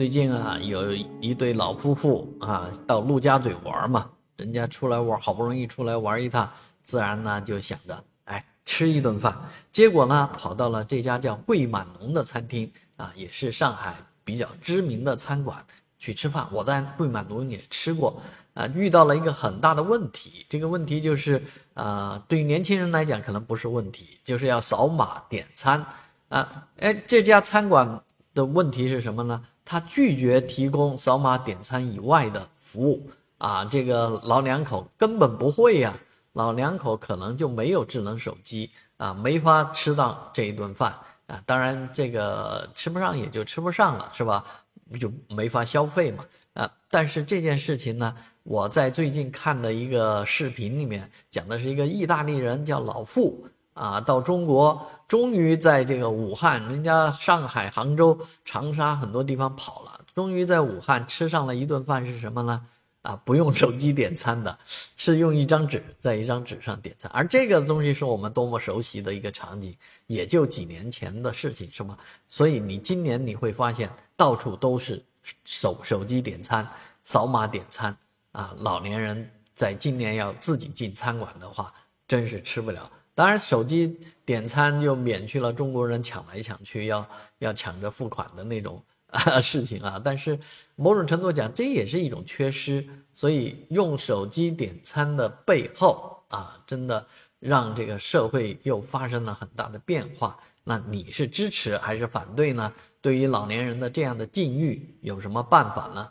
最近啊，有一对老夫妇啊，到陆家嘴玩嘛，人家出来玩，好不容易出来玩一趟，自然呢就想着，哎，吃一顿饭。结果呢，跑到了这家叫桂满农的餐厅啊，也是上海比较知名的餐馆去吃饭。我在桂满农也吃过，啊，遇到了一个很大的问题。这个问题就是，呃，对于年轻人来讲可能不是问题，就是要扫码点餐啊。哎，这家餐馆的问题是什么呢？他拒绝提供扫码点餐以外的服务啊，这个老两口根本不会呀，老两口可能就没有智能手机啊，没法吃到这一顿饭啊。当然，这个吃不上也就吃不上了，是吧？就没法消费嘛啊。但是这件事情呢，我在最近看的一个视频里面讲的是一个意大利人叫老傅啊，到中国。终于在这个武汉，人家上海、杭州、长沙很多地方跑了，终于在武汉吃上了一顿饭，是什么呢？啊，不用手机点餐的，是用一张纸在一张纸上点餐，而这个东西是我们多么熟悉的一个场景，也就几年前的事情，是吗？所以你今年你会发现到处都是手手机点餐、扫码点餐啊，老年人在今年要自己进餐馆的话，真是吃不了。当然，手机点餐就免去了中国人抢来抢去要要抢着付款的那种啊 事情啊。但是某种程度讲，这也是一种缺失。所以用手机点餐的背后啊，真的让这个社会又发生了很大的变化。那你是支持还是反对呢？对于老年人的这样的境遇，有什么办法呢？